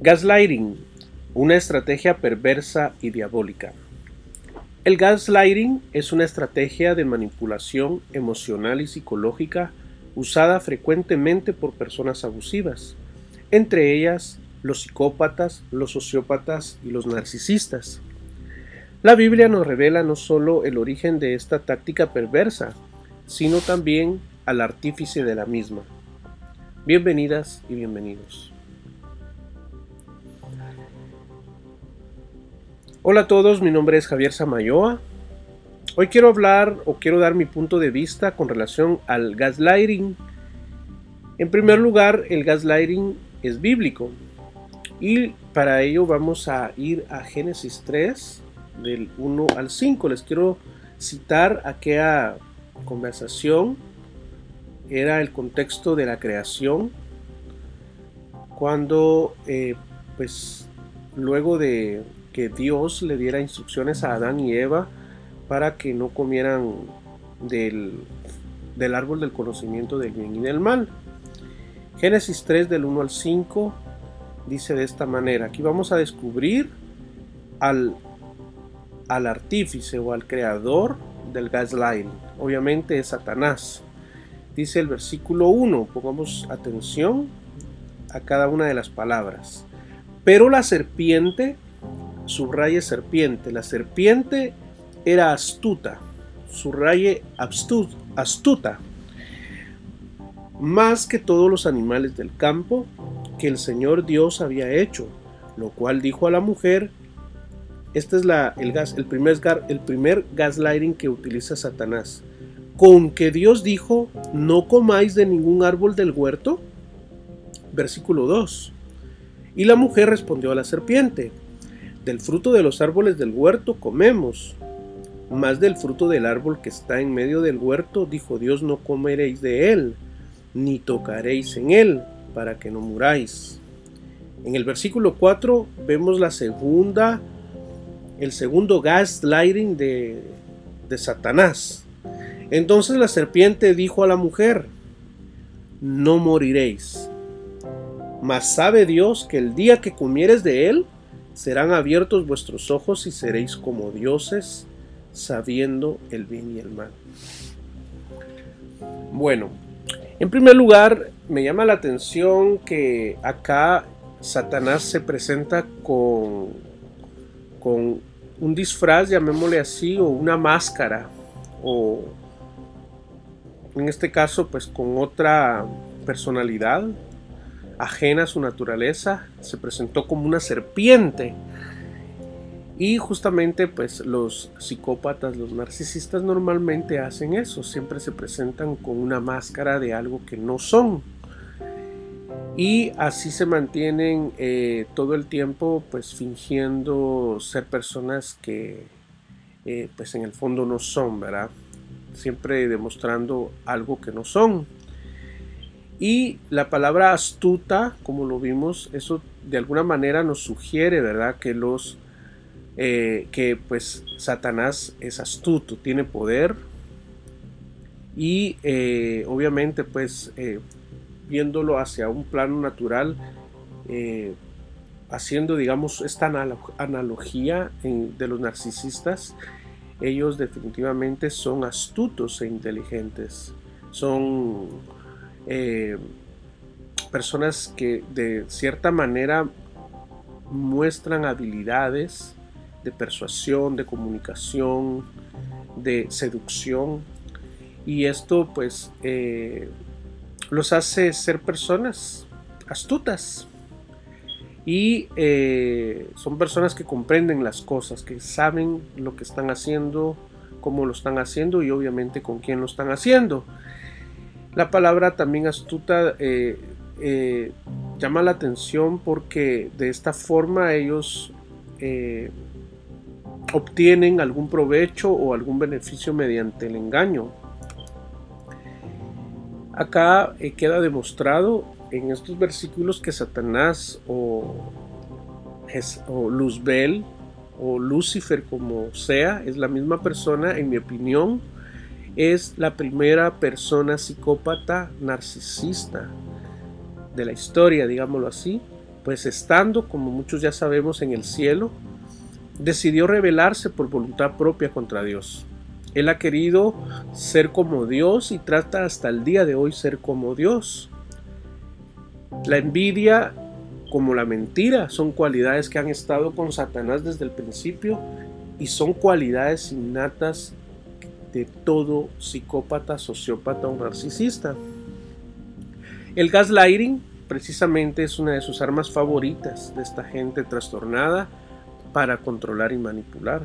Gaslighting, una estrategia perversa y diabólica. El gaslighting es una estrategia de manipulación emocional y psicológica usada frecuentemente por personas abusivas, entre ellas los psicópatas, los sociópatas y los narcisistas. La Biblia nos revela no solo el origen de esta táctica perversa, sino también al artífice de la misma. Bienvenidas y bienvenidos. Hola a todos, mi nombre es Javier Samayoa. Hoy quiero hablar o quiero dar mi punto de vista con relación al gaslighting. En primer lugar, el gaslighting es bíblico y para ello vamos a ir a Génesis 3 del 1 al 5. Les quiero citar aquella conversación. Era el contexto de la creación cuando eh, pues luego de que Dios le diera instrucciones a Adán y Eva para que no comieran del, del árbol del conocimiento del bien y del mal. Génesis 3 del 1 al 5 dice de esta manera, aquí vamos a descubrir al, al artífice o al creador del gaslighting, obviamente es Satanás. Dice el versículo 1, pongamos atención a cada una de las palabras. Pero la serpiente subraye serpiente. La serpiente era astuta, subraye astuta, más que todos los animales del campo que el Señor Dios había hecho, lo cual dijo a la mujer, este es el, gas, el, primer, el primer gaslighting que utiliza Satanás, con que Dios dijo, no comáis de ningún árbol del huerto. Versículo 2. Y la mujer respondió a la serpiente, del fruto de los árboles del huerto comemos, más del fruto del árbol que está en medio del huerto, dijo Dios, no comeréis de él, ni tocaréis en él, para que no muráis. En el versículo 4 vemos la segunda, el segundo gaslighting de, de Satanás. Entonces la serpiente dijo a la mujer, no moriréis. Mas sabe Dios que el día que comieres de él, serán abiertos vuestros ojos y seréis como dioses, sabiendo el bien y el mal. Bueno, en primer lugar, me llama la atención que acá Satanás se presenta con, con un disfraz, llamémosle así, o una máscara, o en este caso, pues con otra personalidad, ajena a su naturaleza, se presentó como una serpiente. Y justamente pues los psicópatas, los narcisistas normalmente hacen eso, siempre se presentan con una máscara de algo que no son. Y así se mantienen eh, todo el tiempo pues fingiendo ser personas que eh, pues en el fondo no son, ¿verdad? Siempre demostrando algo que no son. Y la palabra astuta, como lo vimos, eso de alguna manera nos sugiere, ¿verdad? Que los eh, que pues Satanás es astuto, tiene poder y eh, obviamente pues eh, viéndolo hacia un plano natural, haciendo digamos esta analogía de los narcisistas, ellos definitivamente son astutos e inteligentes, son eh, personas que de cierta manera muestran habilidades de persuasión, de comunicación, de seducción. Y esto pues eh, los hace ser personas astutas. Y eh, son personas que comprenden las cosas, que saben lo que están haciendo, cómo lo están haciendo y obviamente con quién lo están haciendo. La palabra también astuta eh, eh, llama la atención porque de esta forma ellos eh, obtienen algún provecho o algún beneficio mediante el engaño. Acá queda demostrado en estos versículos que Satanás o, o Luzbel o Lucifer como sea es la misma persona en mi opinión es la primera persona psicópata narcisista de la historia, digámoslo así, pues estando, como muchos ya sabemos, en el cielo, decidió rebelarse por voluntad propia contra Dios. Él ha querido ser como Dios y trata hasta el día de hoy ser como Dios. La envidia como la mentira son cualidades que han estado con Satanás desde el principio y son cualidades innatas de todo psicópata, sociópata o narcisista. El gaslighting precisamente es una de sus armas favoritas de esta gente trastornada para controlar y manipular.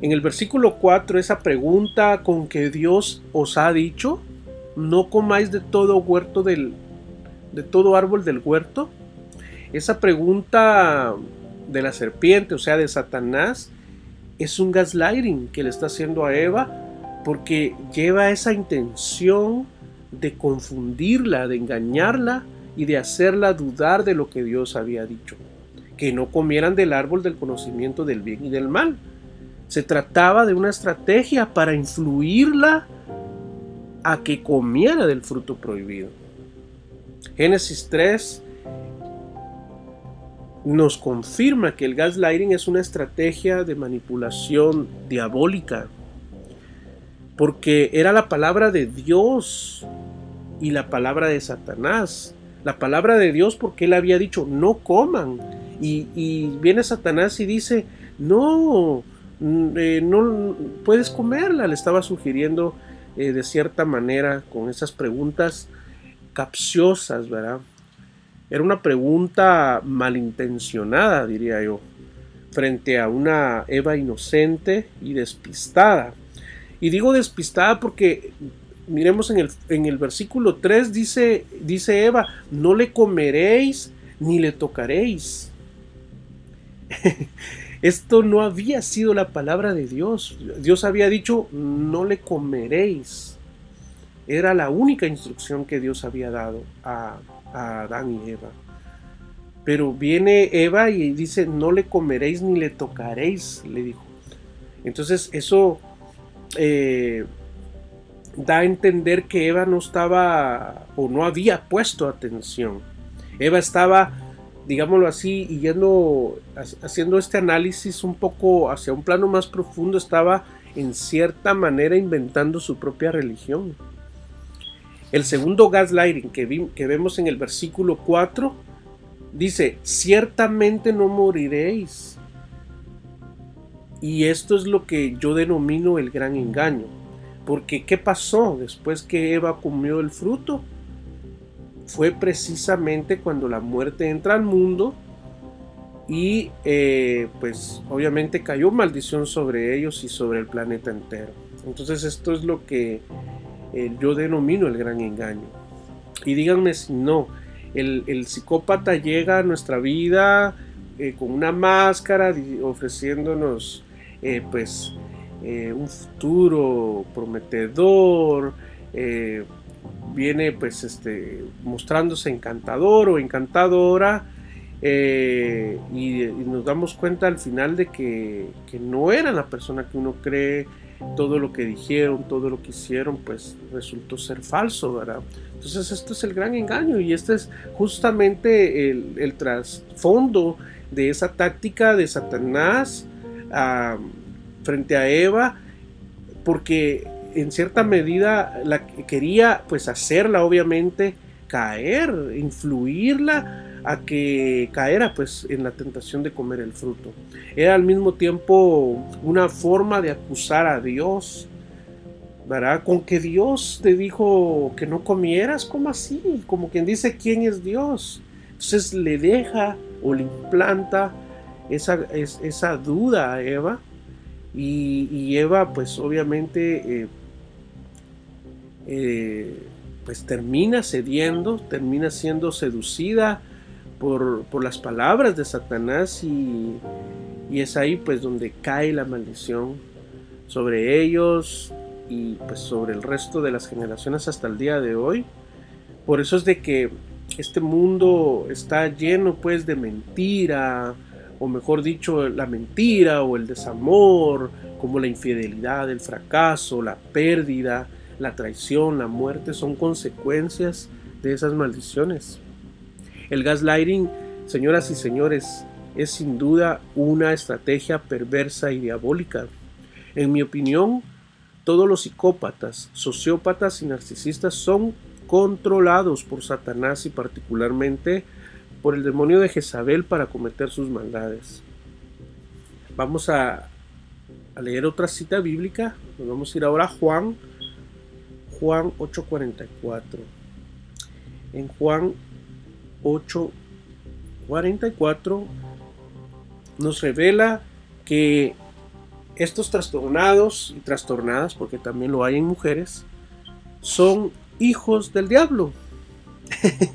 En el versículo 4, esa pregunta con que Dios os ha dicho, no comáis de todo huerto del de todo árbol del huerto? Esa pregunta de la serpiente, o sea, de Satanás, es un gaslighting que le está haciendo a Eva porque lleva esa intención de confundirla, de engañarla y de hacerla dudar de lo que Dios había dicho, que no comieran del árbol del conocimiento del bien y del mal. Se trataba de una estrategia para influirla a que comiera del fruto prohibido. Génesis 3 nos confirma que el gaslighting es una estrategia de manipulación diabólica, porque era la palabra de Dios y la palabra de Satanás. La palabra de Dios porque él había dicho, no coman. Y, viene Satanás y dice, no, mm, eh, no puedes comerla. Le estaba sugiriendo eh, de cierta manera con esas preguntas capciosas, ¿verdad? Era una pregunta malintencionada, diría yo, frente a una Eva inocente y despistada. Y digo despistada porque miremos en el, en el versículo 3 dice, dice Eva, no le comeréis ni le tocaréis. Esto no había sido la palabra de Dios. Dios había dicho, no le comeréis. Era la única instrucción que Dios había dado a, Adán y Eva. Pero viene Eva y dice, no le comeréis ni le tocaréis, le dijo. Entonces eso eh, da a entender que Eva no estaba o no había puesto atención. Eva estaba, digámoslo así, yendo, haciendo este análisis un poco hacia un plano más profundo, estaba en cierta manera inventando su propia religión. El segundo gaslighting que, que vemos en el versículo 4 dice, ciertamente no moriréis. Y esto es lo que yo denomino el gran engaño. Porque ¿qué pasó después que Eva comió el fruto? Fue precisamente cuando la muerte entra al mundo y eh, pues obviamente cayó maldición sobre ellos y sobre el planeta entero. Entonces esto es lo que eh, yo denomino el gran engaño. Y díganme si no, el, psicópata llega a nuestra vida eh, con una máscara ofreciéndonos eh, pues un futuro prometedor, viene pues este, mostrándose encantador o encantadora. Y, nos damos cuenta al final de que, que no era la persona que uno cree todo lo que dijeron, todo lo que hicieron, pues resultó ser falso, ¿verdad? Entonces esto es el gran engaño y este es justamente el, trasfondo de esa táctica de Satanás frente a Eva, porque en cierta medida la quería pues hacerla obviamente caer, influirla a que caera pues en la tentación de comer el fruto. Era al mismo tiempo una forma de acusar a Dios, ¿verdad? Con que Dios te dijo que no comieras, como así? Como quien dice quién es Dios. Entonces le deja o le implanta esa, esa duda a Eva y, Eva pues obviamente eh, eh, pues termina cediendo, termina siendo seducida por, las palabras de Satanás y, es ahí pues donde cae la maldición sobre ellos y pues sobre el resto de las generaciones hasta el día de hoy. Por eso es de que este mundo está lleno pues de mentira, o mejor dicho, la mentira o el desamor, como la infidelidad, el fracaso, la pérdida, la traición, la muerte, son consecuencias de esas maldiciones. El gaslighting, señoras y señores, es sin duda una estrategia perversa y diabólica. En mi opinión, todos los psicópatas, sociópatas y narcisistas son controlados por Satanás y particularmente por el demonio de Jezabel para cometer sus maldades. Vamos a, leer otra cita bíblica. Nos vamos a ir ahora a Juan, Juan 8:44. En Juan 8:44 nos revela que estos trastornados y trastornadas, porque también lo hay en mujeres, son hijos del diablo.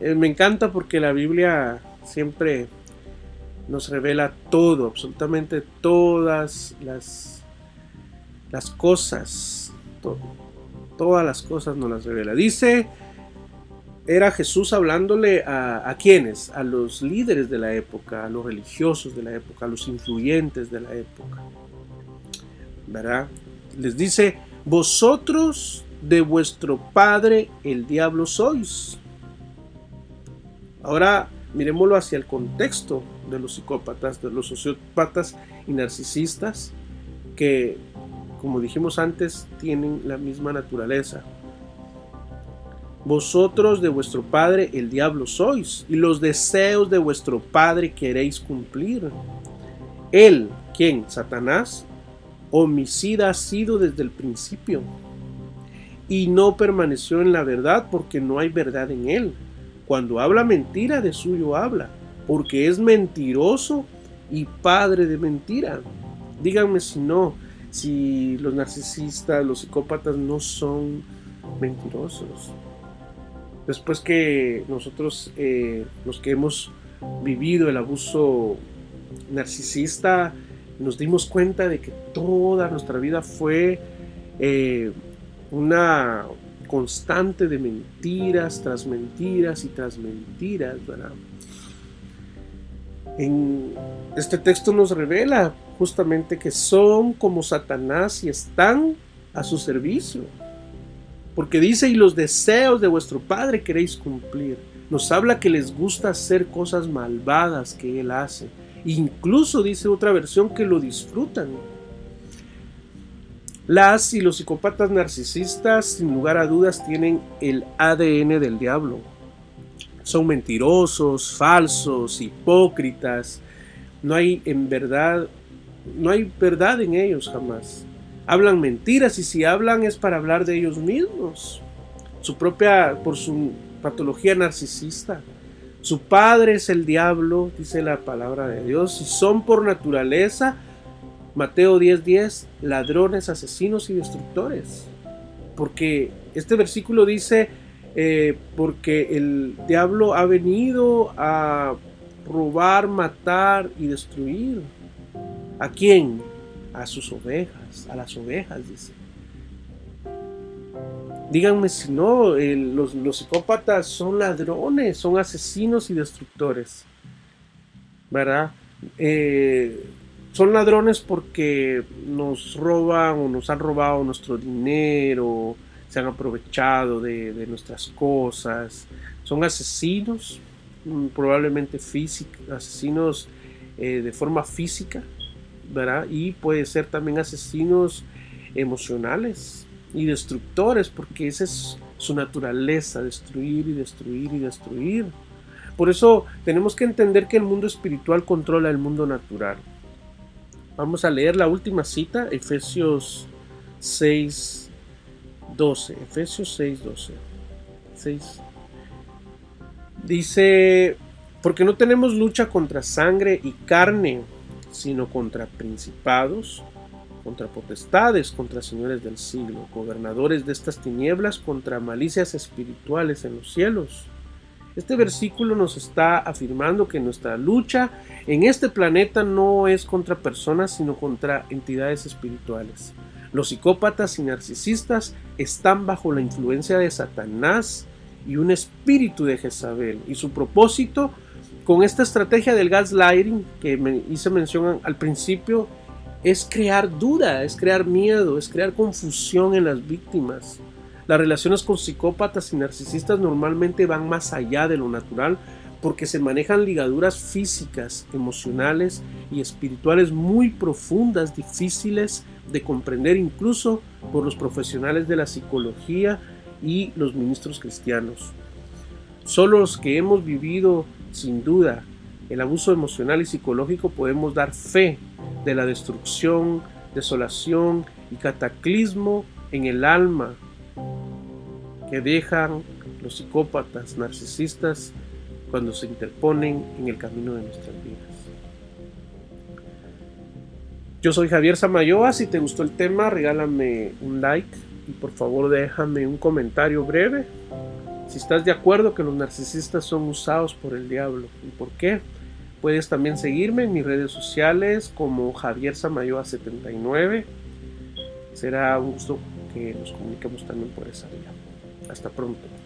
Eh, me encanta porque la Biblia siempre nos revela todo, absolutamente todas las, las cosas, todas las cosas nos las revela. Dice, era Jesús hablándole a, quienes, a los líderes de la época, a los religiosos de la época, a los influyentes de la época. ¿Verdad? Les dice, vosotros de vuestro padre el diablo sois. Ahora miremoslo hacia el contexto de los psicópatas, de los sociópatas y narcisistas, que, como dijimos antes, tienen la misma naturaleza. Vosotros de vuestro padre el diablo sois, y los deseos de vuestro padre queréis cumplir. Él, quien, Satanás, homicida ha sido desde el principio y no permaneció en la verdad porque no hay verdad en él. Cuando habla mentira, de suyo habla, porque es mentiroso y padre de mentira. Díganme si no, si los narcisistas, los psicópatas no son mentirosos. Después que nosotros, eh, los que hemos vivido el abuso narcisista, nos dimos cuenta de que toda nuestra vida fue eh, una constante de mentiras tras mentiras y tras mentiras, ¿verdad? En este texto nos revela justamente que son como Satanás y están a su servicio. Porque dice, y los deseos de vuestro Padre queréis cumplir. Nos habla que les gusta hacer cosas malvadas que Él hace. Incluso dice otra versión que lo disfrutan. Las y los psicópatas narcisistas, sin lugar a dudas, tienen el ADN del diablo. Son mentirosos, falsos, hipócritas. No hay en verdad, no hay verdad en ellos jamás. Hablan mentiras y si hablan es para hablar de ellos mismos. Su propia, por su patología narcisista. Su padre es el diablo, dice la palabra de Dios, y son por naturaleza Mateo 10:10, ladrones, asesinos y destructores. Porque este versículo dice, eh, porque el diablo ha venido a robar, matar y destruir. ¿A quién? A sus ovejas, a las ovejas, dice. Díganme si no, los, los, psicópatas son ladrones, son asesinos y destructores. ¿Verdad? Eh, son ladrones porque nos roban o nos han robado nuestro dinero, se han aprovechado de, nuestras cosas. Son asesinos, mm, probablemente físicos, asesinos eh, de forma física, Y puede ser también asesinos emocionales y destructores, porque esa es su naturaleza, destruir y destruir y destruir. Por eso tenemos que entender que el mundo espiritual controla el mundo natural. Vamos a leer la última cita, Efesios 6, 12. Efesios 6, 12. 6. Dice, porque no tenemos lucha contra sangre y carne, sino contra principados, contra potestades, contra señores del siglo, gobernadores de estas tinieblas, contra malicias espirituales en los cielos. Este versículo nos está afirmando que nuestra lucha en este planeta no es contra personas, sino contra entidades espirituales. Los psicópatas y narcisistas están bajo la influencia de Satanás y un espíritu de Jezabel. Y su propósito con esta estrategia del gaslighting que me hice mención al principio es crear duda, es crear miedo, es crear confusión en las víctimas Las relaciones con psicópatas y narcisistas normalmente van más allá de lo natural porque se manejan ligaduras físicas, emocionales y espirituales muy profundas, difíciles de comprender incluso por los profesionales de la psicología y los ministros cristianos. Solo los que hemos vivido sin duda el abuso emocional y psicológico podemos dar fe de la destrucción, desolación y cataclismo en el alma que dejan los psicópatas narcisistas cuando se interponen en el camino de nuestras vidas. Yo soy Javier Samayoa, si te gustó el tema regálame un like y por favor déjame un comentario breve si estás de acuerdo que los narcisistas son usados por el diablo y por qué. Puedes también seguirme en mis redes sociales como Javier Samayoa79. Será un gusto que nos comuniquemos también por esa vía. Hasta pronto.